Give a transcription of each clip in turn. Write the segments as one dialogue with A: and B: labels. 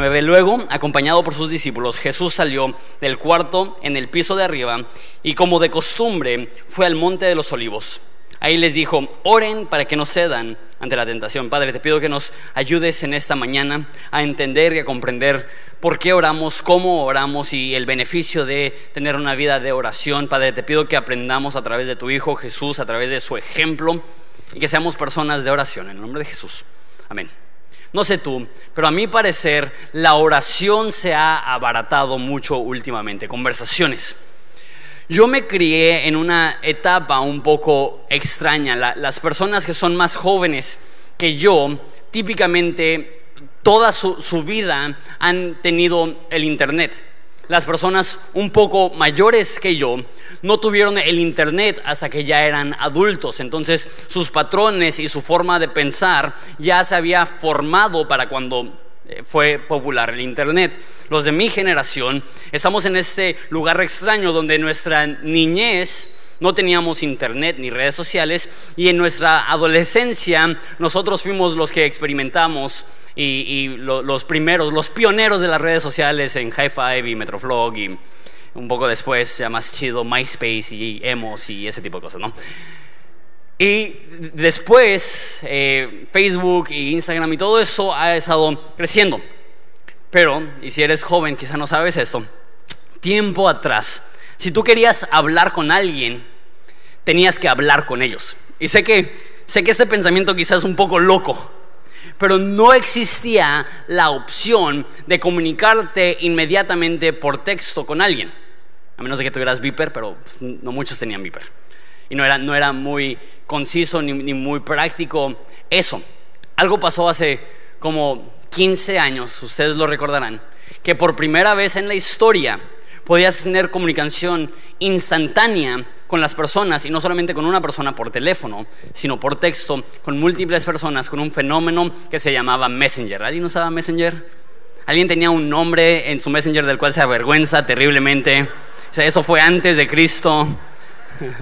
A: 39. Luego, acompañado por sus discípulos, Jesús salió del cuarto en el piso de arriba y como de costumbre fue al monte de los olivos. Ahí les dijo, oren para que no cedan ante la tentación. Padre, te pido que nos ayudes en esta mañana a entender y a comprender por qué oramos, cómo oramos y el beneficio de tener una vida de oración. Padre, te pido que aprendamos a través de tu Hijo Jesús, a través de su ejemplo y que seamos personas de oración. En el nombre de Jesús. Amén. No sé tú, pero a mi parecer la oración se ha abaratado mucho últimamente. Conversaciones. Yo me crié en una etapa un poco extraña. las personas que son más jóvenes que yo, típicamente toda su, vida han tenido el Internet. Las personas un poco mayores que yo no tuvieron el Internet hasta que ya eran adultos. Entonces sus patrones y su forma de pensar ya se había formado para cuando eh, fue popular el Internet. Los de mi generación estamos en este lugar extraño donde nuestra niñez no teníamos internet ni redes sociales y en nuestra adolescencia nosotros fuimos los que experimentamos y, los primeros, los pioneros de las redes sociales en High Five y Metroflog y un poco después, ya más chido, MySpace y Emos y ese tipo de cosas, ¿no? Y después eh, Facebook y Instagram y todo eso ha estado creciendo. Pero, y si eres joven, quizá no sabes esto, tiempo atrás, si tú querías hablar con alguien, tenías que hablar con ellos. Y sé que, sé que este pensamiento quizás es un poco loco, pero no existía la opción de comunicarte inmediatamente por texto con alguien. A menos de que tuvieras Viper, pero pues, no muchos tenían Viper y no era, no era muy conciso ni, ni muy práctico eso. Algo pasó hace como 15 años, ustedes lo recordarán, que por primera vez en la historia podías tener comunicación instantánea con las personas y no solamente con una persona por teléfono, sino por texto, con múltiples personas, con un fenómeno que se llamaba Messenger. ¿Alguien usaba Messenger? ¿Alguien tenía un nombre en su Messenger del cual se avergüenza terriblemente? O sea, eso fue antes de Cristo.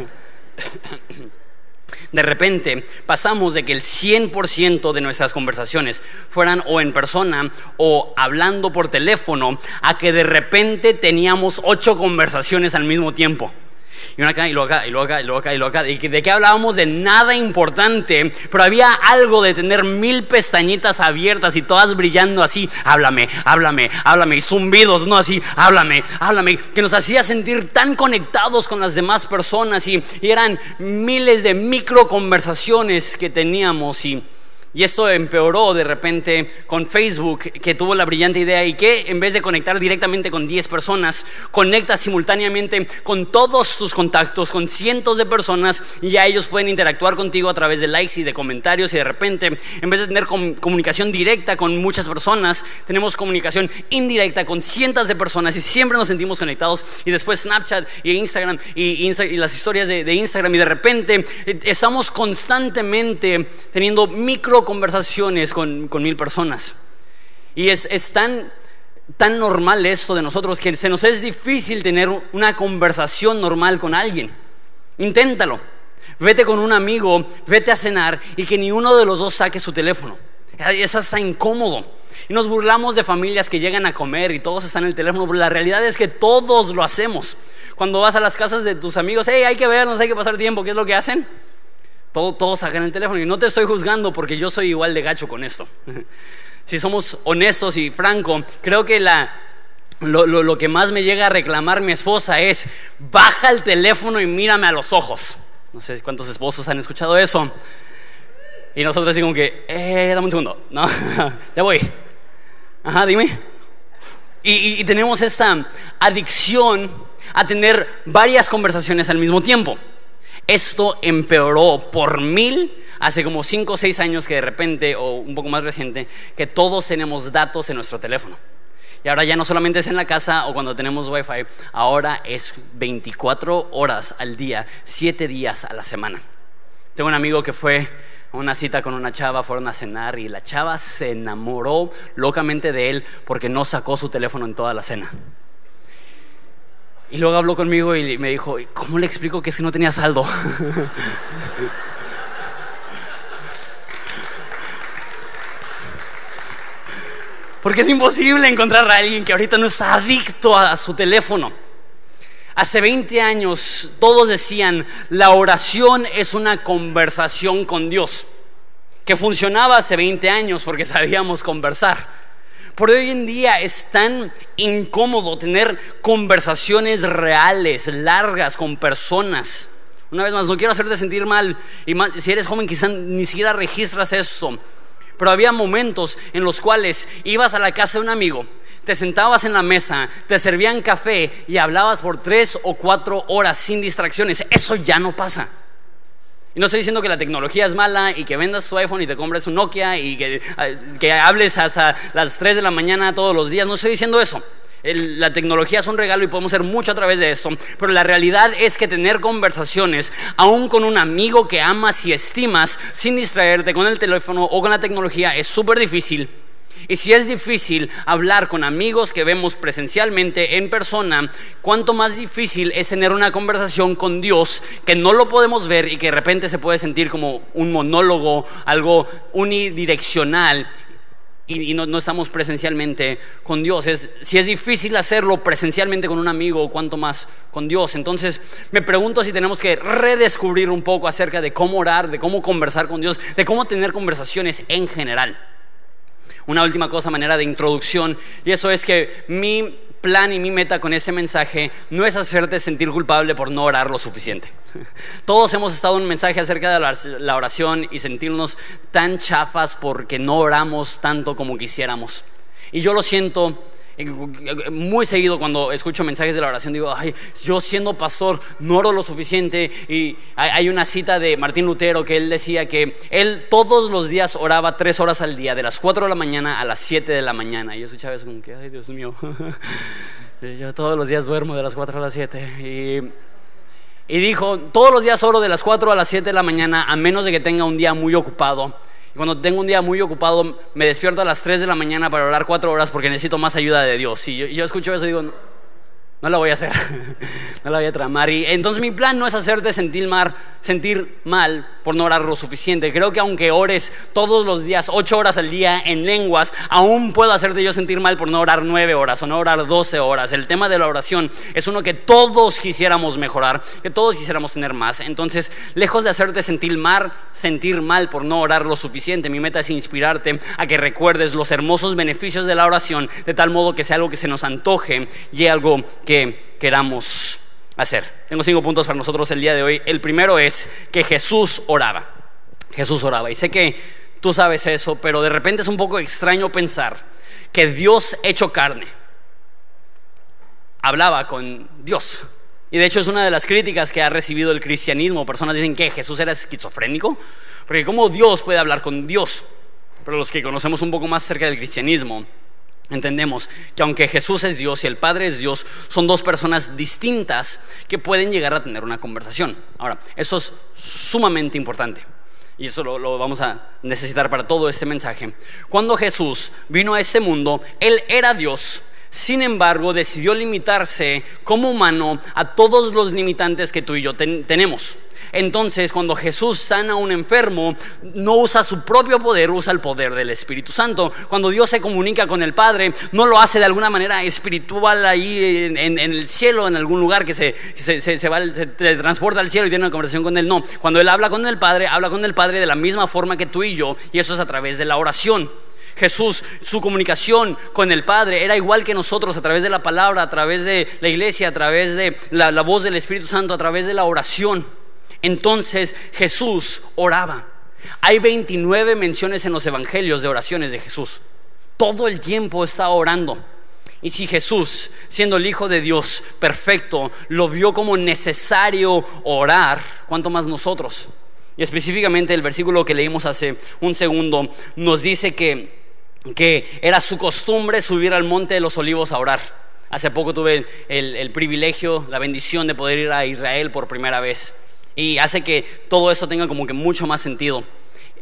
A: De repente pasamos de que el 100% de nuestras conversaciones fueran o en persona o hablando por teléfono a que de repente teníamos ocho conversaciones al mismo tiempo. Y una acá, y luego acá, y luego acá, y luego acá, y luego acá. Y de qué hablábamos de nada importante, pero había algo de tener mil pestañitas abiertas y todas brillando así. Háblame, háblame, háblame. Y zumbidos, no así, háblame, háblame. Que nos hacía sentir tan conectados con las demás personas. Y, y eran miles de micro conversaciones que teníamos. Y y esto empeoró de repente con Facebook, que tuvo la brillante idea y que en vez de conectar directamente con 10 personas, conecta simultáneamente con todos tus contactos, con cientos de personas y ya ellos pueden interactuar contigo a través de likes y de comentarios y de repente, en vez de tener comunicación directa con muchas personas, tenemos comunicación indirecta con cientos de personas y siempre nos sentimos conectados. Y después Snapchat y Instagram y, las historias de, de Instagram y de repente eh, estamos constantemente teniendo micro conversaciones con, mil personas. Y es, tan, tan normal esto de nosotros que se nos es difícil tener una conversación normal con alguien. Inténtalo. Vete con un amigo, vete a cenar y que ni uno de los dos saque su teléfono. Es hasta incómodo. Y nos burlamos de familias que llegan a comer y todos están en el teléfono, pero la realidad es que todos lo hacemos. Cuando vas a las casas de tus amigos, hey, hay que vernos, hay que pasar tiempo, ¿qué es lo que hacen? Todos sacan el teléfono y no te estoy juzgando porque yo soy igual de gacho con esto. si somos honestos y franco, creo que la, lo, que más me llega a reclamar mi esposa es, baja el teléfono y mírame a los ojos. No sé cuántos esposos han escuchado eso. Y nosotros decimos que, eh, dame un segundo, ¿no? ya voy. Ajá, dime. y tenemos esta adicción a tener varias conversaciones al mismo tiempo. Esto empeoró por mil hace como 5 o 6 años que de repente, o un poco más reciente, que todos tenemos datos en nuestro teléfono. Y ahora ya no solamente es en la casa o cuando tenemos wifi, ahora es 24 horas al día, 7 días a la semana. Tengo un amigo que fue a una cita con una chava, fueron a cenar y la chava se enamoró locamente de él porque no sacó su teléfono en toda la cena. Y luego habló conmigo y me dijo, ¿cómo le explico que si no tenía saldo? Porque es imposible encontrar a alguien que ahorita no está adicto a su teléfono. Hace 20 años todos decían, la oración es una conversación con Dios, que funcionaba hace 20 años porque sabíamos conversar. Por hoy en día es tan incómodo tener conversaciones reales, largas, con personas. Una vez más, no quiero hacerte sentir mal. Si eres joven, quizás ni siquiera registras eso. Pero había momentos en los cuales ibas a la casa de un amigo, te sentabas en la mesa, te servían café y hablabas por tres o cuatro horas sin distracciones. Eso ya no pasa. No estoy diciendo que la tecnología es mala y que vendas tu iPhone y te compres un Nokia y que, que hables hasta las 3 de la mañana todos los días. No estoy diciendo eso. la tecnología es un regalo y podemos hacer mucho a través de esto, pero la realidad es que tener conversaciones, aún con un amigo que amas y estimas, sin distraerte con el teléfono o con la tecnología, es súper difícil y si es difícil hablar con amigos que vemos presencialmente en persona, cuánto más difícil es tener una conversación con Dios que no lo podemos ver y que de repente se puede sentir como un monólogo, algo unidireccional y, no, estamos presencialmente con Dios. si es difícil hacerlo presencialmente con un amigo, cuánto más con Dios. Entonces me pregunto si tenemos que redescubrir un poco acerca de cómo orar, de cómo conversar con Dios, de cómo tener conversaciones en general una última cosa, manera de introducción, y eso es que mi plan y mi meta con ese mensaje no es hacerte sentir culpable por no orar lo suficiente. Todos hemos estado en un mensaje acerca de la oración y sentirnos tan chafas porque no oramos tanto como quisiéramos. Y yo lo siento muy seguido cuando escucho mensajes de la oración digo, ay, yo siendo pastor no oro lo suficiente. Y hay una cita de Martín Lutero que él decía que él todos los días oraba tres horas al día, de las cuatro de la mañana a las siete de la mañana. Y yo escuchaba eso como que, ay, Dios mío, yo todos los días duermo de las cuatro a las siete. Y, y dijo, todos los días oro de las cuatro a las siete de la mañana, a menos de que tenga un día muy ocupado cuando tengo un día muy ocupado, me despierto a las 3 de la mañana para orar 4 horas porque necesito más ayuda de Dios. Y yo escucho eso y digo, no la voy a hacer, no la voy a tramar. Y entonces mi plan no es hacerte sentir mal, sentir mal por no orar lo suficiente. Creo que aunque ores todos los días, ocho horas al día en lenguas, aún puedo hacerte yo sentir mal por no orar nueve horas o no orar doce horas. El tema de la oración es uno que todos quisiéramos mejorar, que todos quisiéramos tener más. Entonces, lejos de hacerte sentir mal, sentir mal por no orar lo suficiente, mi meta es inspirarte a que recuerdes los hermosos beneficios de la oración, de tal modo que sea algo que se nos antoje y algo que queramos hacer. Tengo cinco puntos para nosotros el día de hoy. El primero es que Jesús oraba. Jesús oraba. Y sé que tú sabes eso, pero de repente es un poco extraño pensar que Dios hecho carne hablaba con Dios. Y de hecho es una de las críticas que ha recibido el cristianismo. Personas dicen que Jesús era esquizofrénico, porque ¿cómo Dios puede hablar con Dios? Pero los que conocemos un poco más cerca del cristianismo, Entendemos que aunque Jesús es Dios y el Padre es Dios, son dos personas distintas que pueden llegar a tener una conversación. Ahora, eso es sumamente importante. Y eso lo, vamos a necesitar para todo este mensaje. Cuando Jesús vino a este mundo, Él era Dios. Sin embargo, decidió limitarse como humano a todos los limitantes que tú y yo tenemos. Entonces, cuando Jesús sana a un enfermo, no usa su propio poder, usa el poder del Espíritu Santo. Cuando Dios se comunica con el Padre, no lo hace de alguna manera espiritual ahí en, el cielo, en algún lugar que se, se, va, se transporta al cielo y tiene una conversación con Él. No, cuando Él habla con el Padre, habla con el Padre de la misma forma que tú y yo, y eso es a través de la oración. Jesús, su comunicación con el Padre era igual que nosotros a través de la palabra, a través de la iglesia, a través de la voz del Espíritu Santo, a través de la oración. Entonces Jesús oraba. Hay 29 menciones en los evangelios de oraciones de Jesús. Todo el tiempo está orando. Y si Jesús, siendo el Hijo de Dios perfecto, lo vio como necesario orar, ¿cuánto más nosotros? Y específicamente el versículo que leímos hace un segundo nos dice que, que era su costumbre subir al monte de los olivos a orar. Hace poco tuve el privilegio, la bendición de poder ir a Israel por primera vez y hace que todo eso tenga como que mucho más sentido.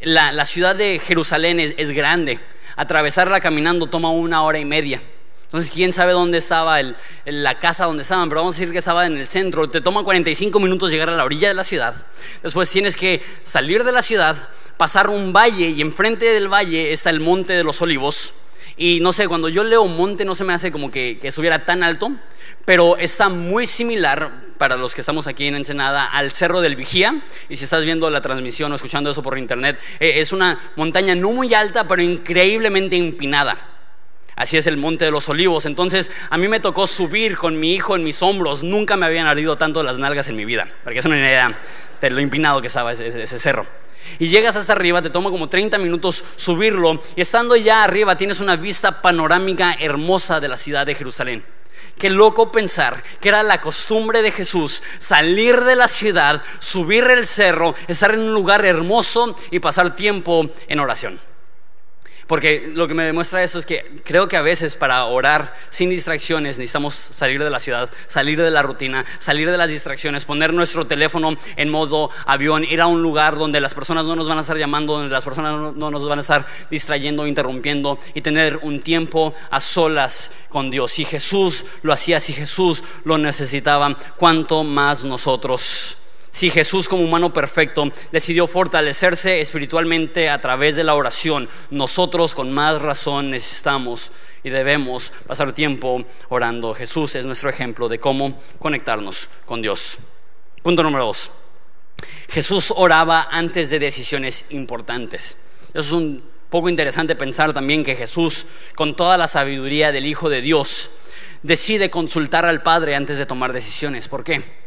A: La, ciudad de Jerusalén es, grande, atravesarla caminando toma una hora y media. Entonces, quién sabe dónde estaba la casa donde estaban, pero vamos a decir que estaba en el centro. Te toma 45 minutos llegar a la orilla de la ciudad. Después tienes que salir de la ciudad, pasar un valle y enfrente del valle está el monte de los olivos. Y no sé, cuando yo leo monte no se me hace como que, que subiera tan alto, pero está muy similar para los que estamos aquí en Ensenada al Cerro del Vigía. Y si estás viendo la transmisión o escuchando eso por internet, eh, es una montaña no muy alta, pero increíblemente empinada. Así es el Monte de los Olivos. Entonces, a mí me tocó subir con mi hijo en mis hombros. Nunca me habían ardido tanto las nalgas en mi vida, porque es una idea de lo empinado que estaba ese cerro. Y llegas hasta arriba, te toma como 30 minutos subirlo, y estando ya arriba tienes una vista panorámica hermosa de la ciudad de Jerusalén. Qué loco pensar que era la costumbre de Jesús salir de la ciudad, subir el cerro, estar en un lugar hermoso y pasar tiempo en oración. Porque lo que me demuestra eso es que creo que a veces para orar sin distracciones necesitamos salir de la ciudad, salir de la rutina, salir de las distracciones, poner nuestro teléfono en modo avión, ir a un lugar donde las personas no nos van a estar llamando, donde las personas no nos van a estar distrayendo, interrumpiendo y tener un tiempo a solas con Dios. Si Jesús lo hacía, si Jesús lo necesitaba, ¿cuánto más nosotros? Si Jesús como humano perfecto decidió fortalecerse espiritualmente a través de la oración, nosotros con más razón necesitamos y debemos pasar tiempo orando. Jesús es nuestro ejemplo de cómo conectarnos con Dios. Punto número dos. Jesús oraba antes de decisiones importantes. Eso es un poco interesante pensar también que Jesús, con toda la sabiduría del Hijo de Dios, decide consultar al Padre antes de tomar decisiones. ¿Por qué?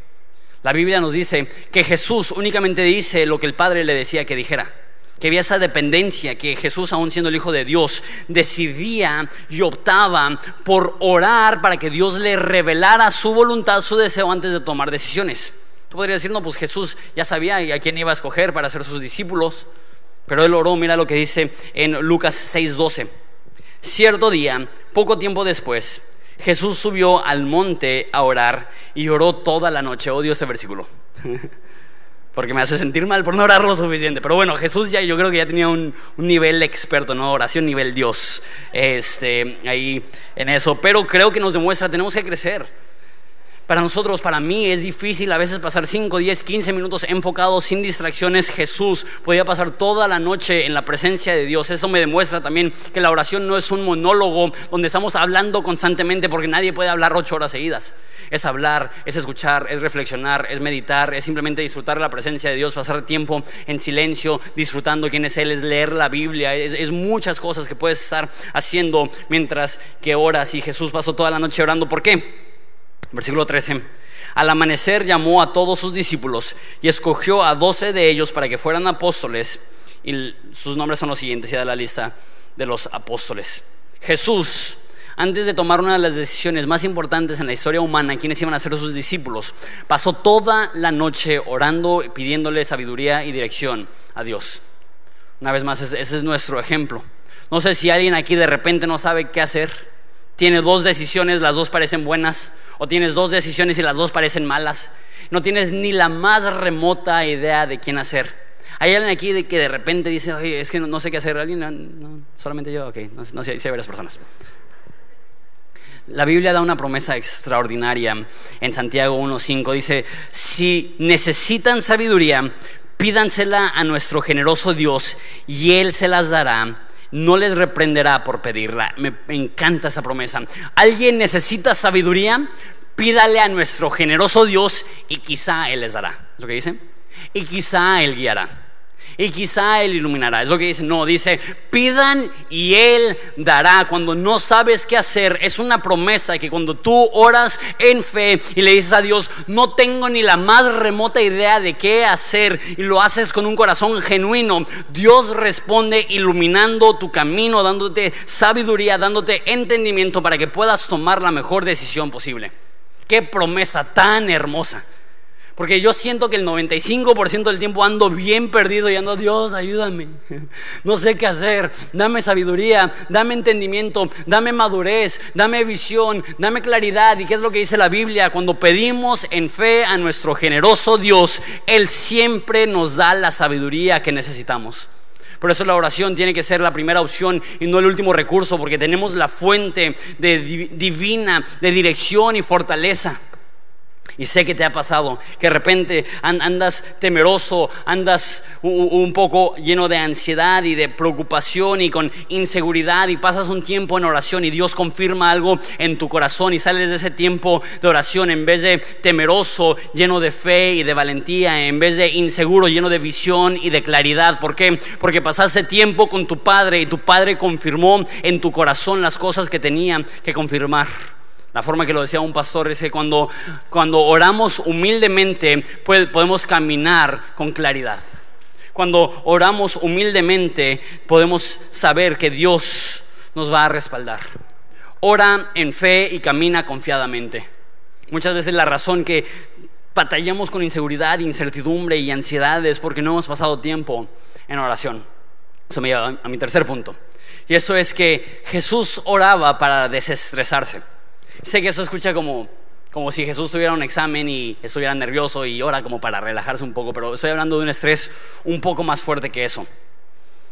A: La Biblia nos dice que Jesús únicamente dice lo que el Padre le decía que dijera. Que había esa dependencia, que Jesús, aún siendo el Hijo de Dios, decidía y optaba por orar para que Dios le revelara su voluntad, su deseo antes de tomar decisiones. Tú podrías decir, no, pues Jesús ya sabía a quién iba a escoger para ser sus discípulos, pero él oró, mira lo que dice en Lucas 6:12. Cierto día, poco tiempo después, Jesús subió al monte a orar y oró toda la noche. Odio ese versículo. Porque me hace sentir mal por no orar lo suficiente. Pero bueno, Jesús ya yo creo que ya tenía un, nivel experto, ¿no? Oración nivel Dios. Este, ahí en eso. Pero creo que nos demuestra, tenemos que crecer. Para nosotros, para mí, es difícil a veces pasar 5, 10, 15 minutos enfocados sin distracciones. Jesús podía pasar toda la noche en la presencia de Dios. Eso me demuestra también que la oración no es un monólogo donde estamos hablando constantemente porque nadie puede hablar ocho horas seguidas. Es hablar, es escuchar, es reflexionar, es meditar, es simplemente disfrutar la presencia de Dios, pasar tiempo en silencio, disfrutando quién es Él, es leer la Biblia, es, muchas cosas que puedes estar haciendo mientras que oras. Y Jesús pasó toda la noche orando. ¿Por qué? Versículo 13. Al amanecer llamó a todos sus discípulos y escogió a doce de ellos para que fueran apóstoles. Y sus nombres son los siguientes, y da la lista de los apóstoles. Jesús, antes de tomar una de las decisiones más importantes en la historia humana, quienes iban a ser sus discípulos, pasó toda la noche orando, pidiéndole sabiduría y dirección a Dios. Una vez más, ese es nuestro ejemplo. No sé si alguien aquí de repente no sabe qué hacer, tiene dos decisiones, las dos parecen buenas o tienes dos decisiones y las dos parecen malas. No tienes ni la más remota idea de quién hacer. Hay alguien aquí de que de repente dice, oye, es que no, sé qué hacer. ¿Alguien? Solamente yo, ok, no, sé, hay varias personas. La Biblia da una promesa extraordinaria en Santiago 1.5. Dice, si necesitan sabiduría, pídansela a nuestro generoso Dios y Él se las dará no les reprenderá por pedirla. Me, encanta esa promesa. ¿Alguien necesita sabiduría? Pídale a nuestro generoso Dios y quizá Él les dará. ¿Es lo que dice? Y quizá Él guiará y quizá Él iluminará. Es lo que dice. No, dice, pidan y Él dará. Cuando no sabes qué hacer, es una promesa que cuando tú oras en fe y le dices a Dios, no tengo ni la más remota idea de qué hacer y lo haces con un corazón genuino, Dios responde iluminando tu camino, dándote sabiduría, dándote entendimiento para que puedas tomar la mejor decisión posible. Qué promesa tan hermosa. Porque yo siento que el 95% del tiempo ando bien perdido y ando, Dios, ayúdame. No sé qué hacer. Dame sabiduría, dame entendimiento, dame madurez, dame visión, dame claridad. ¿Y qué es lo que dice la Biblia? Cuando pedimos en fe a nuestro generoso Dios, Él siempre nos da la sabiduría que necesitamos. Por eso la oración tiene que ser la primera opción y no el último recurso, porque tenemos la fuente divina de dirección y fortaleza. Y sé que te ha pasado, que de repente andas temeroso, andas un poco lleno de ansiedad y de preocupación y con inseguridad y pasas un tiempo en oración y Dios confirma algo en tu corazón y sales de ese tiempo de oración en vez de temeroso, lleno de fe y de valentía, en vez de inseguro, lleno de visión y de claridad. ¿Por qué? Porque pasaste tiempo con tu Padre y tu Padre confirmó en tu corazón las cosas que tenía que confirmar. La forma que lo decía un pastor es que cuando, cuando oramos humildemente podemos caminar con claridad. Cuando oramos humildemente podemos saber que Dios nos va a respaldar. Ora en fe y camina confiadamente. Muchas veces la razón que batallamos con inseguridad, incertidumbre y ansiedad es porque no hemos pasado tiempo en oración. Eso me lleva a mi tercer punto. Y eso es que Jesús oraba para desestresarse. Sé que eso escucha como, como si Jesús tuviera un examen y estuviera nervioso y ora como para relajarse un poco, pero estoy hablando de un estrés un poco más fuerte que eso.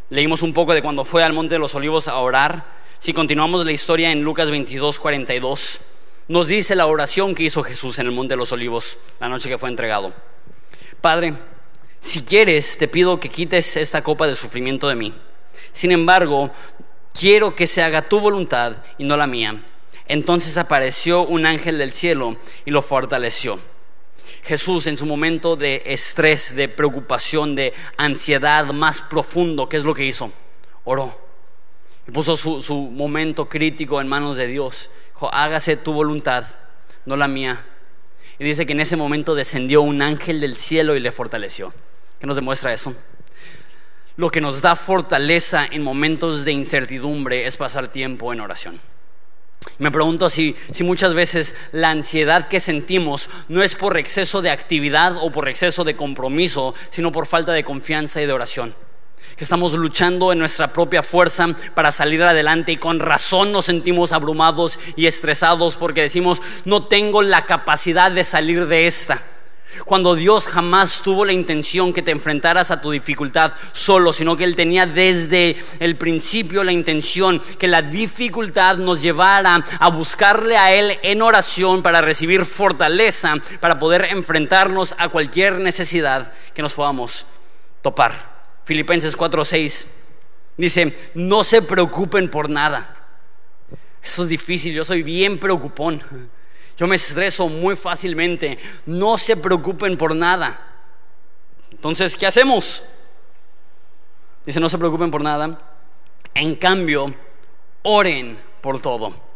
A: Leímos un poco de cuando fue al Monte de los Olivos a orar. Si continuamos la historia en Lucas 22, 42, nos dice la oración que hizo Jesús en el Monte de los Olivos la noche que fue entregado. Padre, si quieres, te pido que quites esta copa de sufrimiento de mí. Sin embargo, quiero que se haga tu voluntad y no la mía. Entonces apareció un ángel del cielo y lo fortaleció. Jesús en su momento de estrés, de preocupación, de ansiedad más profundo, ¿qué es lo que hizo? Oró. Y puso su, su momento crítico en manos de Dios. Dijo, hágase tu voluntad, no la mía. Y dice que en ese momento descendió un ángel del cielo y le fortaleció. ¿Qué nos demuestra eso? Lo que nos da fortaleza en momentos de incertidumbre es pasar tiempo en oración. Me pregunto si, si, muchas veces la ansiedad que sentimos no es por exceso de actividad o por exceso de compromiso, sino por falta de confianza y de oración. Que estamos luchando en nuestra propia fuerza para salir adelante y con razón nos sentimos abrumados y estresados porque decimos, no tengo la capacidad de salir de esta. Cuando Dios jamás tuvo la intención que te enfrentaras a tu dificultad solo, sino que Él tenía desde el principio la intención que la dificultad nos llevara a buscarle a Él en oración para recibir fortaleza, para poder enfrentarnos a cualquier necesidad que nos podamos topar. Filipenses 4:6 dice, no se preocupen por nada. Eso es difícil, yo soy bien preocupón. Yo me estreso muy fácilmente. No se preocupen por nada. Entonces, ¿qué hacemos? Dice, no se preocupen por nada. En cambio, oren por todo.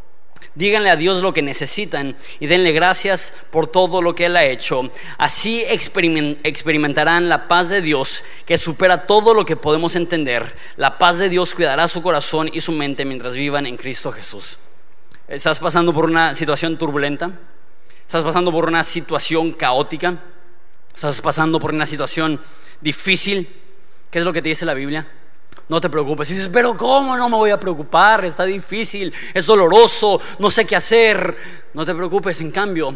A: Díganle a Dios lo que necesitan y denle gracias por todo lo que Él ha hecho. Así experimentarán la paz de Dios que supera todo lo que podemos entender. La paz de Dios cuidará su corazón y su mente mientras vivan en Cristo Jesús. ¿Estás pasando por una situación turbulenta? ¿Estás pasando por una situación caótica? ¿Estás pasando por una situación difícil? ¿Qué es lo que te dice la Biblia? No te preocupes. Y dices, pero ¿cómo no me voy a preocupar? Está difícil, es doloroso, no sé qué hacer. No te preocupes, en cambio,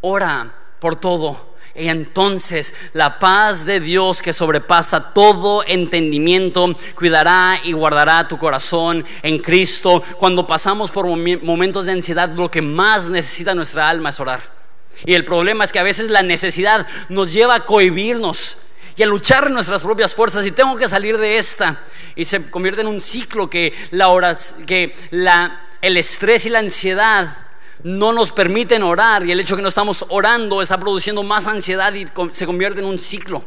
A: ora por todo y entonces la paz de Dios que sobrepasa todo entendimiento cuidará y guardará tu corazón en Cristo. Cuando pasamos por momentos de ansiedad, lo que más necesita nuestra alma es orar. Y el problema es que a veces la necesidad nos lleva a cohibirnos y a luchar en nuestras propias fuerzas y tengo que salir de esta. Y se convierte en un ciclo que, la que la, el estrés y la ansiedad no nos permiten orar y el hecho de que no estamos orando está produciendo más ansiedad y se convierte en un ciclo.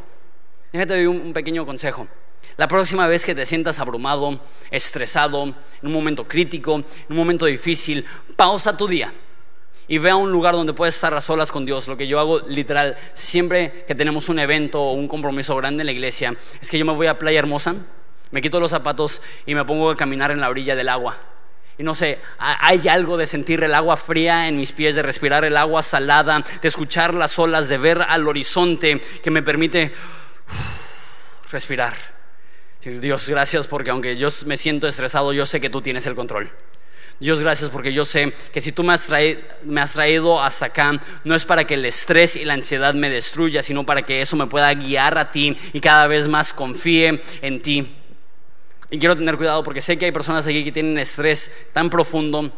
A: Déjate un, un pequeño consejo. La próxima vez que te sientas abrumado, estresado, en un momento crítico, en un momento difícil, pausa tu día y ve a un lugar donde puedes estar a solas con Dios. Lo que yo hago literal, siempre que tenemos un evento o un compromiso grande en la iglesia, es que yo me voy a Playa Hermosa, me quito los zapatos y me pongo a caminar en la orilla del agua y no sé, hay algo de sentir el agua fría en mis pies, de respirar el agua salada, de escuchar las olas, de ver al horizonte que me permite respirar. Dios, gracias porque aunque yo me siento estresado, yo sé que tú tienes el control. Dios, gracias porque yo sé que si tú me has, traído, me has traído hasta acá, no es para que el estrés y la ansiedad me destruya, sino para que eso me pueda guiar a ti y cada vez más confíe en ti. Y quiero tener cuidado porque sé que hay personas aquí que tienen estrés tan profundo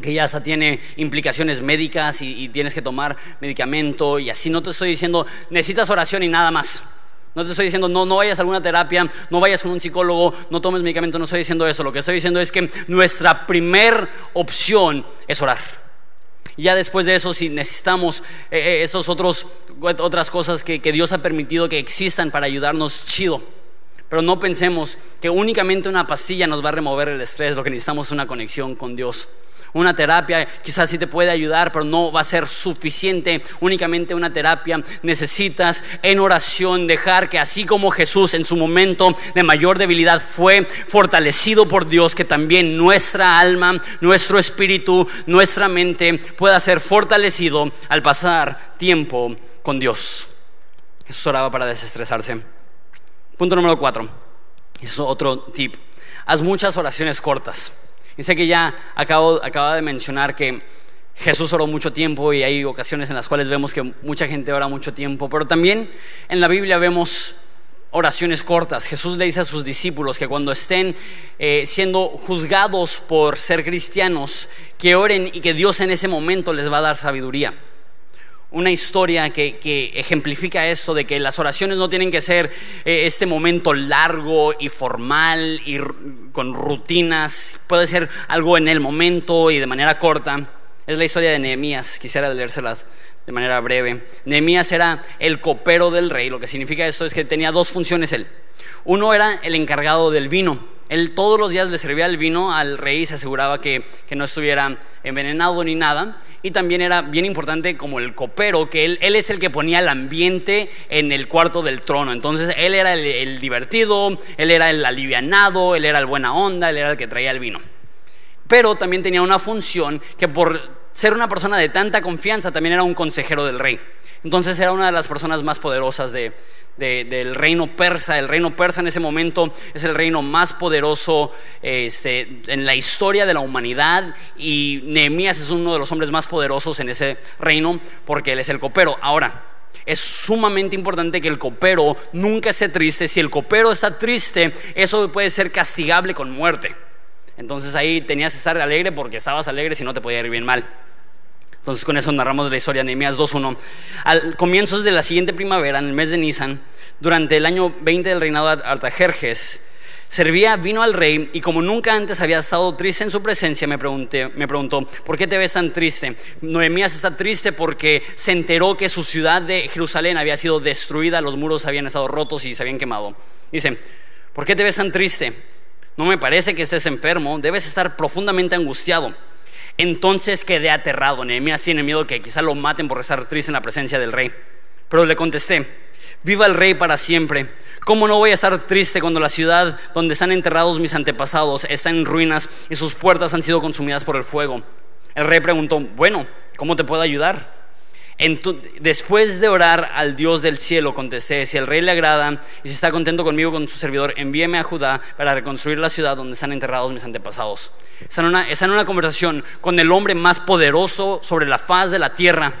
A: que ya tiene implicaciones médicas y, tienes que tomar medicamento y así. No te estoy diciendo, necesitas oración y nada más. No te estoy diciendo, no, no vayas a alguna terapia, no vayas con un psicólogo, no tomes medicamento, no estoy diciendo eso. Lo que estoy diciendo es que nuestra primer opción es orar. Ya después de eso, si necesitamos eh, esos otros, otras cosas que, que Dios ha permitido que existan para ayudarnos, chido. Pero no pensemos que únicamente una pastilla nos va a remover el estrés, lo que necesitamos es una conexión con Dios. Una terapia quizás sí te puede ayudar, pero no va a ser suficiente. Únicamente una terapia necesitas en oración dejar que así como Jesús en su momento de mayor debilidad fue fortalecido por Dios, que también nuestra alma, nuestro espíritu, nuestra mente pueda ser fortalecido al pasar tiempo con Dios. Jesús oraba para desestresarse. Punto número cuatro. Es otro tip. Haz muchas oraciones cortas. Y sé que ya acabo, acaba de mencionar que Jesús oró mucho tiempo y hay ocasiones en las cuales vemos que mucha gente ora mucho tiempo, pero también en la Biblia vemos oraciones cortas. Jesús le dice a sus discípulos que cuando estén eh, siendo juzgados por ser cristianos, que oren y que Dios en ese momento les va a dar sabiduría una historia que, ejemplifica esto de que las oraciones no tienen que ser eh, este momento largo y formal y con rutinas, puede ser algo en el momento y de manera corta. Es la historia de Nehemías, quisiera leérselas de manera breve. Nehemías era el copero del rey, lo que significa esto es que tenía dos funciones él. Uno era el encargado del vino, él todos los días le servía el vino al rey y se aseguraba que, no estuviera envenenado ni nada. Y también era bien importante como el copero, que él, es el que ponía el ambiente en el cuarto del trono. Entonces él era el, divertido, él era el alivianado, él era el buena onda, él era el que traía el vino. Pero también tenía una función que por ser una persona de tanta confianza también era un consejero del rey. Entonces era una de las personas más poderosas de, del reino persa. El reino persa en ese momento es el reino más poderoso este, en la historia de la humanidad y Nehemías es uno de los hombres más poderosos en ese reino porque él es el copero. Ahora, es sumamente importante que el copero nunca esté triste. Si el copero está triste, eso puede ser castigable con muerte. Entonces ahí tenías que estar alegre porque estabas alegre si no te podía ir bien mal. Entonces con eso narramos la historia de Nehemías 2.1. Al comienzos de la siguiente primavera, en el mes de Nisan, durante el año 20 del reinado de Artajerjes, servía vino al rey y como nunca antes había estado triste en su presencia, me, pregunté, me preguntó, ¿por qué te ves tan triste? Nehemías está triste porque se enteró que su ciudad de Jerusalén había sido destruida, los muros habían estado rotos y se habían quemado. Dice, ¿por qué te ves tan triste? No me parece que estés enfermo, debes estar profundamente angustiado. Entonces quedé aterrado. Nehemías tiene miedo que quizá lo maten por estar triste en la presencia del rey. Pero le contesté, viva el rey para siempre. ¿Cómo no voy a estar triste cuando la ciudad donde están enterrados mis antepasados está en ruinas y sus puertas han sido consumidas por el fuego? El rey preguntó, bueno, ¿cómo te puedo ayudar? Después de orar al Dios del cielo, contesté, si el rey le agrada y si está contento conmigo, con su servidor, envíeme a Judá para reconstruir la ciudad donde están enterrados mis antepasados. Está en una, conversación con el hombre más poderoso sobre la faz de la tierra.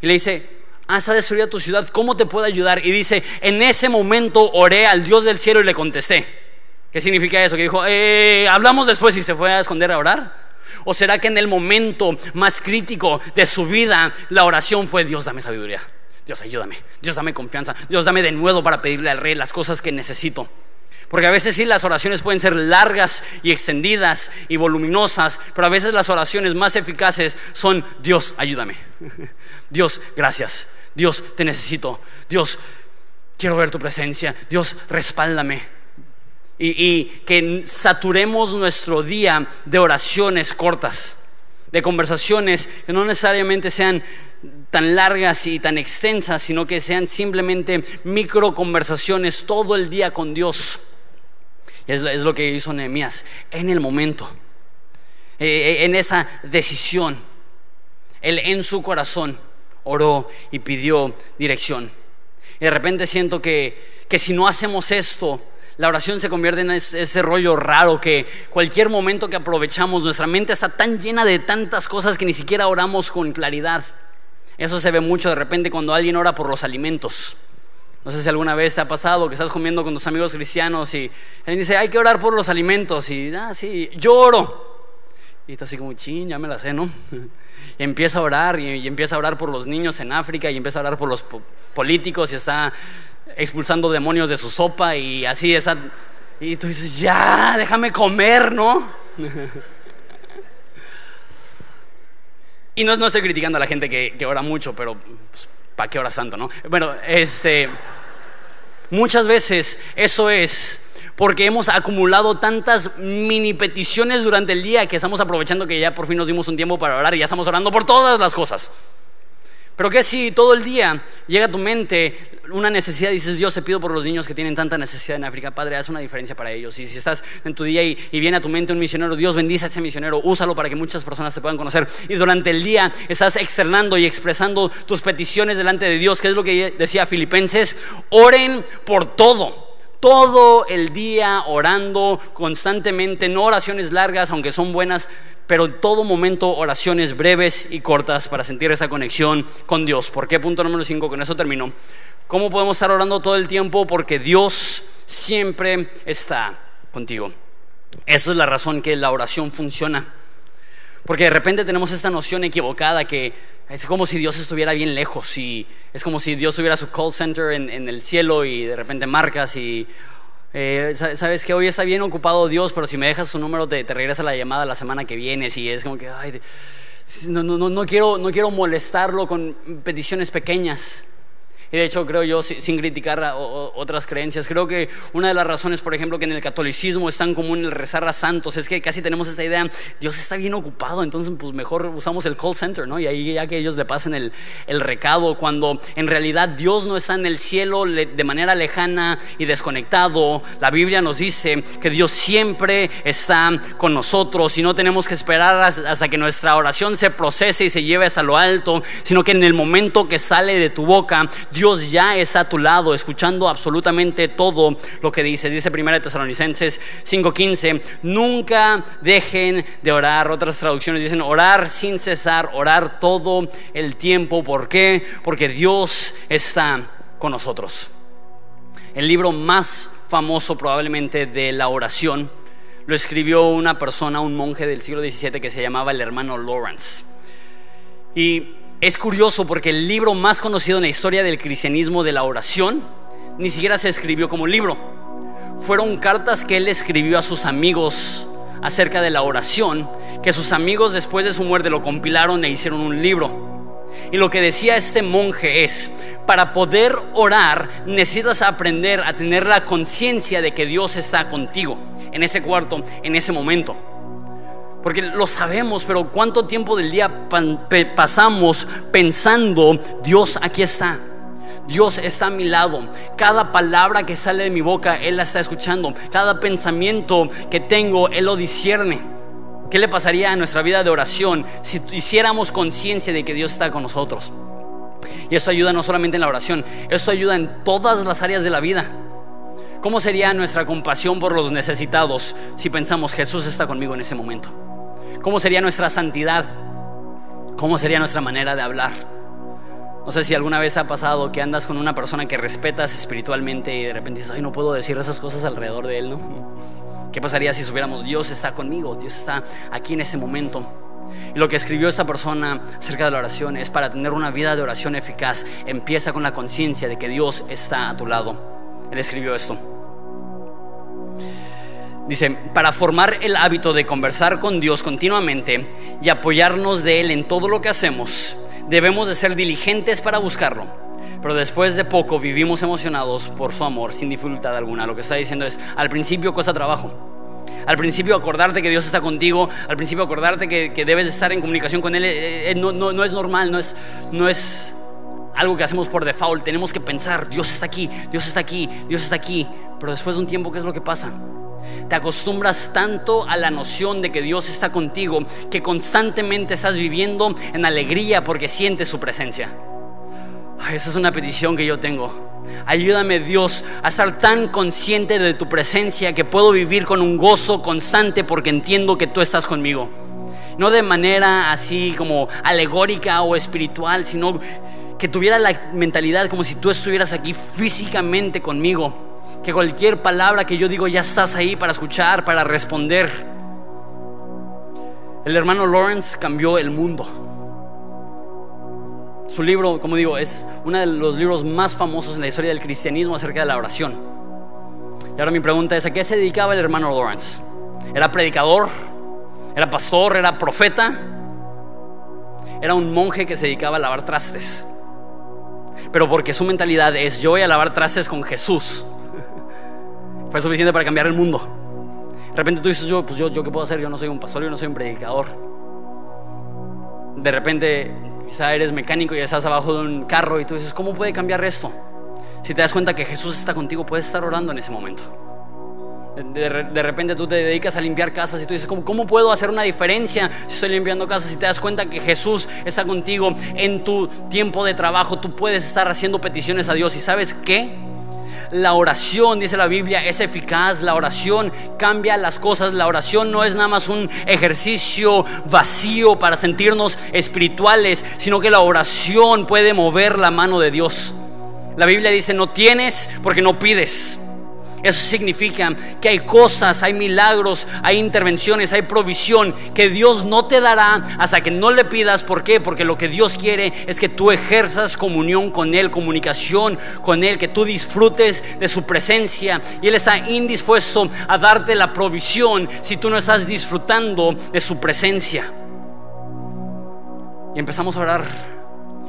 A: Y le dice, has destruido tu ciudad, ¿cómo te puedo ayudar? Y dice, en ese momento oré al Dios del cielo y le contesté. ¿Qué significa eso? Que dijo, eh, hablamos después y se fue a esconder a orar. ¿O será que en el momento más crítico de su vida la oración fue Dios dame sabiduría? Dios ayúdame, Dios dame confianza, Dios dame de nuevo para pedirle al rey las cosas que necesito. Porque a veces sí las oraciones pueden ser largas y extendidas y voluminosas, pero a veces las oraciones más eficaces son Dios ayúdame, Dios gracias, Dios te necesito, Dios quiero ver tu presencia, Dios respáldame, y, que saturemos nuestro día de oraciones cortas, de conversaciones que no necesariamente sean tan largas y tan extensas, sino que sean simplemente micro conversaciones todo el día con Dios. Es, es lo que hizo Nehemías en el momento, eh, eh, en esa decisión. Él en su corazón oró y pidió dirección. Y de repente siento que, que si no hacemos esto, la oración se convierte en ese rollo raro que cualquier momento que aprovechamos, nuestra mente está tan llena de tantas cosas que ni siquiera oramos con claridad. Eso se ve mucho de repente cuando alguien ora por los alimentos. No sé si alguna vez te ha pasado que estás comiendo con tus amigos cristianos y alguien dice, hay que orar por los alimentos. Y, ah, sí, yo oro. Y está así como, ching, ya me la sé, ¿no? Y empieza a orar y, empieza a orar por los niños en África y empieza a orar por los políticos y está expulsando demonios de su sopa y así está. Y tú dices, ya, déjame comer, ¿no? y no, no estoy criticando a la gente que, ora mucho, pero pues, ¿para qué ora santo, no? Bueno, este. Muchas veces eso es porque hemos acumulado tantas mini peticiones durante el día que estamos aprovechando que ya por fin nos dimos un tiempo para orar y ya estamos orando por todas las cosas. Pero que si todo el día llega a tu mente una necesidad, dices, Dios, te pido por los niños que tienen tanta necesidad en África, Padre, haz una diferencia para ellos. Y si estás en tu día y, viene a tu mente un misionero, Dios bendice a ese misionero, úsalo para que muchas personas te puedan conocer. Y durante el día estás externando y expresando tus peticiones delante de Dios, que es lo que decía Filipenses, oren por todo todo el día orando constantemente, no oraciones largas, aunque son buenas, pero en todo momento oraciones breves y cortas para sentir esa conexión con Dios. ¿Por qué? Punto número 5, con eso termino. ¿Cómo podemos estar orando todo el tiempo? Porque Dios siempre está contigo. Esa es la razón que la oración funciona. Porque de repente tenemos esta noción equivocada que es como si Dios estuviera bien lejos y es como si Dios tuviera su call center en, el cielo y de repente marcas y eh, sabes que hoy está bien ocupado Dios, pero si me dejas su número te, te regresa la llamada la semana que viene y es como que, ay, no, no, no, quiero, no quiero molestarlo con peticiones pequeñas. Y de hecho creo yo, sin criticar otras creencias, creo que una de las razones, por ejemplo, que en el catolicismo es tan común el rezar a santos, es que casi tenemos esta idea, Dios está bien ocupado, entonces pues mejor usamos el call center, ¿no? Y ahí ya que ellos le pasen el, el recado, cuando en realidad Dios no está en el cielo de manera lejana y desconectado, la Biblia nos dice que Dios siempre está con nosotros y no tenemos que esperar hasta que nuestra oración se procese y se lleve hasta lo alto, sino que en el momento que sale de tu boca, Dios Dios ya está a tu lado, escuchando absolutamente todo lo que dices. Dice 1 Tesalonicenses 5:15, nunca dejen de orar. Otras traducciones dicen orar sin cesar, orar todo el tiempo. ¿Por qué? Porque Dios está con nosotros. El libro más famoso probablemente de la oración lo escribió una persona, un monje del siglo XVII que se llamaba el hermano Lawrence. Y es curioso porque el libro más conocido en la historia del cristianismo de la oración ni siquiera se escribió como libro. Fueron cartas que él escribió a sus amigos acerca de la oración, que sus amigos después de su muerte lo compilaron e hicieron un libro. Y lo que decía este monje es, para poder orar necesitas aprender a tener la conciencia de que Dios está contigo en ese cuarto, en ese momento. Porque lo sabemos, pero ¿cuánto tiempo del día pasamos pensando, Dios aquí está? Dios está a mi lado. Cada palabra que sale de mi boca, Él la está escuchando. Cada pensamiento que tengo, Él lo discierne. ¿Qué le pasaría a nuestra vida de oración si hiciéramos conciencia de que Dios está con nosotros? Y esto ayuda no solamente en la oración, esto ayuda en todas las áreas de la vida. ¿Cómo sería nuestra compasión por los necesitados si pensamos Jesús está conmigo en ese momento? ¿Cómo sería nuestra santidad? ¿Cómo sería nuestra manera de hablar? No sé si alguna vez ha pasado que andas con una persona que respetas espiritualmente y de repente dices, ay, no puedo decir esas cosas alrededor de él, ¿no? ¿Qué pasaría si supiéramos, Dios está conmigo, Dios está aquí en ese momento? Y lo que escribió esta persona acerca de la oración es para tener una vida de oración eficaz, empieza con la conciencia de que Dios está a tu lado. Él escribió esto. Dice, para formar el hábito de conversar con Dios continuamente y apoyarnos de Él en todo lo que hacemos, debemos de ser diligentes para buscarlo. Pero después de poco vivimos emocionados por su amor sin dificultad alguna. Lo que está diciendo es, al principio cuesta trabajo. Al principio acordarte que Dios está contigo, al principio acordarte que, debes estar en comunicación con Él, eh, eh, no, no, es normal, no es, no es algo que hacemos por default. Tenemos que pensar, Dios está aquí, Dios está aquí, Dios está aquí. Pero después de un tiempo, ¿qué es lo que pasa? Te acostumbras tanto a la noción de que Dios está contigo que constantemente estás viviendo en alegría porque sientes su presencia. esa es una petición que yo tengo. Ayúdame Dios a estar tan consciente de tu presencia que puedo vivir con un gozo constante porque entiendo que tú estás conmigo. No de manera así como alegórica o espiritual, sino que tuviera la mentalidad como si tú estuvieras aquí físicamente conmigo que cualquier palabra que yo digo ya estás ahí para escuchar, para responder. El hermano Lawrence cambió el mundo. Su libro, como digo, es uno de los libros más famosos en la historia del cristianismo acerca de la oración. Y ahora mi pregunta es, ¿a qué se dedicaba el hermano Lawrence? ¿Era predicador? ¿Era pastor? ¿Era profeta? Era un monje que se dedicaba a lavar trastes. Pero porque su mentalidad es, yo voy a lavar trastes con Jesús. Fue suficiente para cambiar el mundo. De repente tú dices, yo, pues yo, yo qué puedo hacer, yo no soy un pastor, yo no soy un predicador. De repente Quizá eres mecánico y estás abajo de un carro y tú dices, ¿cómo puede cambiar esto? Si te das cuenta que Jesús está contigo, puedes estar orando en ese momento. De, repente tú te dedicas a limpiar casas y tú dices, ¿cómo, ¿cómo, puedo hacer una diferencia si estoy limpiando casas? Si te das cuenta que Jesús está contigo en tu tiempo de trabajo, tú puedes estar haciendo peticiones a Dios. ¿Y sabes qué? La oración, dice la Biblia, es eficaz. La oración cambia las cosas. La oración no es nada más un ejercicio vacío para sentirnos espirituales, sino que la oración puede mover la mano de Dios. La Biblia dice, no tienes porque no pides. Eso significa que hay cosas, hay milagros, hay intervenciones, hay provisión que Dios no te dará hasta que no le pidas. ¿Por qué? Porque lo que Dios quiere es que tú ejerzas comunión con Él, comunicación con Él, que tú disfrutes de su presencia. Y Él está indispuesto a darte la provisión si tú no estás disfrutando de su presencia. Y empezamos a orar,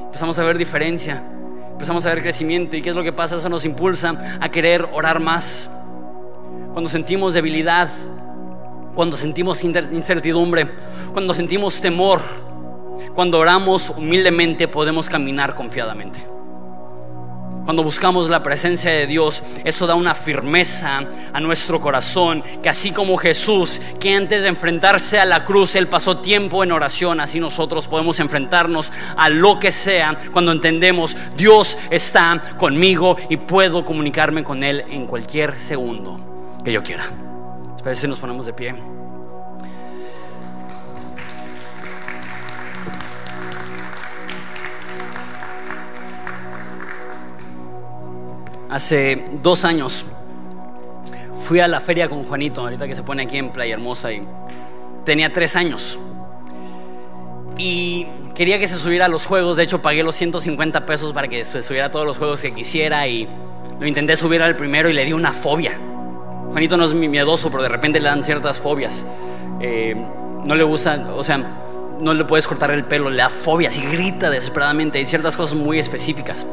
A: empezamos a ver diferencia empezamos a ver crecimiento. ¿Y qué es lo que pasa? Eso nos impulsa a querer orar más. Cuando sentimos debilidad, cuando sentimos incertidumbre, cuando sentimos temor, cuando oramos humildemente podemos caminar confiadamente. Cuando buscamos la presencia de Dios, eso da una firmeza a nuestro corazón, que así como Jesús, que antes de enfrentarse a la cruz, Él pasó tiempo en oración, así nosotros podemos enfrentarnos a lo que sea cuando entendemos, Dios está conmigo y puedo comunicarme con Él en cualquier segundo que yo quiera. Espero si nos ponemos de pie. Hace dos años fui a la feria con Juanito, ahorita que se pone aquí en Playa Hermosa y tenía tres años. Y quería que se subiera a los juegos, de hecho pagué los 150 pesos para que se subiera a todos los juegos que quisiera y lo intenté subir al primero y le di una fobia. Juanito no es miedoso, pero de repente le dan ciertas fobias. Eh, no le gusta, o sea, no le puedes cortar el pelo, le da fobias y grita desesperadamente. Hay ciertas cosas muy específicas.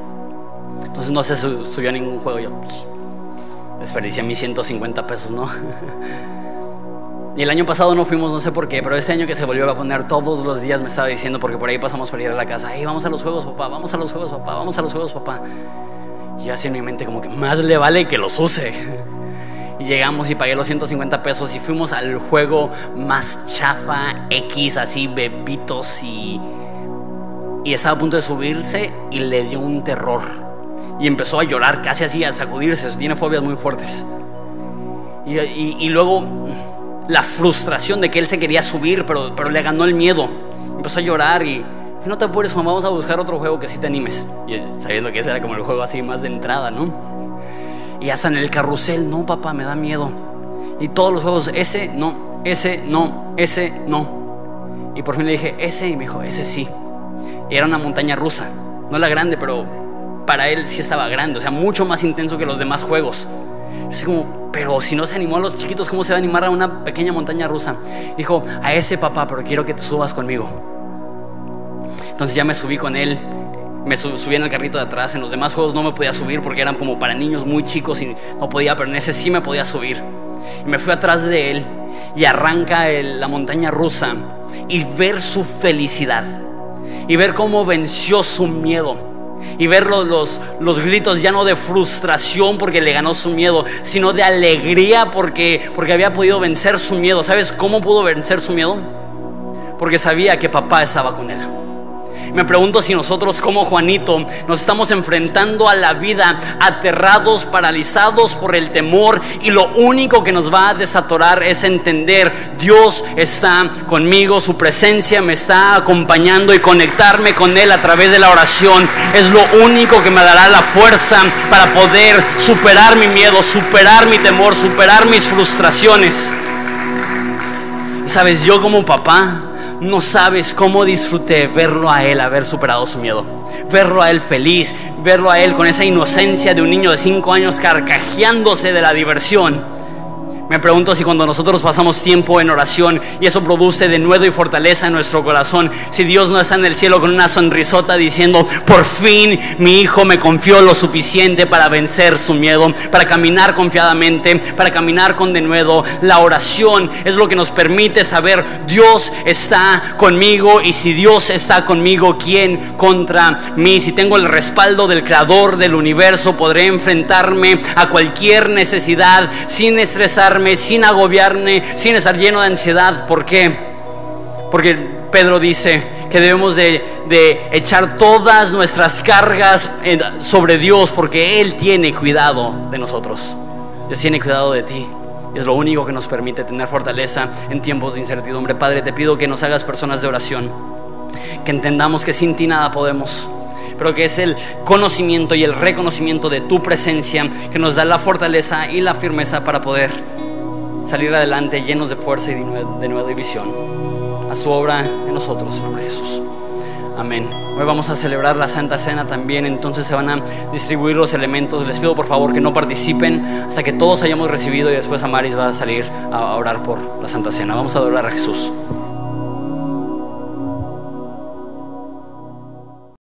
A: Entonces no se subió a ningún juego. Yo pues, desperdicié mis 150 pesos, ¿no? Y el año pasado no fuimos, no sé por qué, pero este año que se volvió a poner todos los días me estaba diciendo, porque por ahí pasamos para ir a la casa, hey, vamos a los juegos, papá, vamos a los juegos, papá, vamos a los juegos, papá. Y así en mi mente como que más le vale que los use. Y llegamos y pagué los 150 pesos y fuimos al juego más chafa, X, así, bebitos y... Y estaba a punto de subirse y le dio un terror y empezó a llorar, casi así, a sacudirse. Tiene fobias muy fuertes. Y, luego la frustración de que él se quería subir, pero, pero le ganó el miedo. Empezó a llorar y no te apures, mamá, vamos a buscar otro juego que sí te animes. Y sabiendo que ese era como el juego así más de entrada, ¿no? Y hasta en el carrusel, no, papá, me da miedo. Y todos los juegos, ese no, ese no, ese no. Y por fin le dije, ese, y me dijo, ese sí. Y era una montaña rusa, no la grande, pero para él sí estaba grande, o sea, mucho más intenso que los demás juegos. Así como, pero si no se animó a los chiquitos, ¿cómo se va a animar a una pequeña montaña rusa? Dijo, a ese papá, pero quiero que te subas conmigo. Entonces ya me subí con él, me subí en el carrito de atrás. En los demás juegos no me podía subir porque eran como para niños muy chicos y no podía, pero en ese sí me podía subir. Y me fui atrás de él y arranca la montaña rusa y ver su felicidad y ver cómo venció su miedo y ver los, los, gritos ya no de frustración porque le ganó su miedo, sino de alegría porque, porque había podido vencer su miedo. ¿Sabes cómo pudo vencer su miedo? Porque sabía que papá estaba con él. Me pregunto si nosotros como Juanito nos estamos enfrentando a la vida aterrados, paralizados por el temor y lo único que nos va a desatorar es entender Dios está conmigo, su presencia me está acompañando y conectarme con Él a través de la oración es lo único que me dará la fuerza para poder superar mi miedo, superar mi temor, superar mis frustraciones. Sabes, yo como papá no sabes cómo disfruté verlo a él haber superado su miedo. Verlo a él feliz, verlo a él con esa inocencia de un niño de 5 años carcajeándose de la diversión me pregunto si cuando nosotros pasamos tiempo en oración y eso produce de nuevo y fortaleza en nuestro corazón, si Dios no está en el cielo con una sonrisota diciendo, por fin mi hijo me confió lo suficiente para vencer su miedo, para caminar confiadamente, para caminar con denuedo. La oración es lo que nos permite saber, Dios está conmigo y si Dios está conmigo, ¿quién contra mí? Si tengo el respaldo del creador del universo, podré enfrentarme a cualquier necesidad sin estresarme sin agobiarme, sin estar lleno de ansiedad. ¿Por qué? Porque Pedro dice que debemos de, echar todas nuestras cargas sobre Dios porque Él tiene cuidado de nosotros. Dios tiene cuidado de ti. Es lo único que nos permite tener fortaleza en tiempos de incertidumbre. Padre, te pido que nos hagas personas de oración, que entendamos que sin ti nada podemos pero que es el conocimiento y el reconocimiento de tu presencia que nos da la fortaleza y la firmeza para poder salir adelante llenos de fuerza y de nueva división. A su obra en nosotros, en nombre de Jesús. Amén. Hoy vamos a celebrar la Santa Cena también, entonces se van a distribuir los elementos. Les pido por favor que no participen hasta que todos hayamos recibido y después Amaris va a salir a orar por la Santa Cena. Vamos a adorar a Jesús.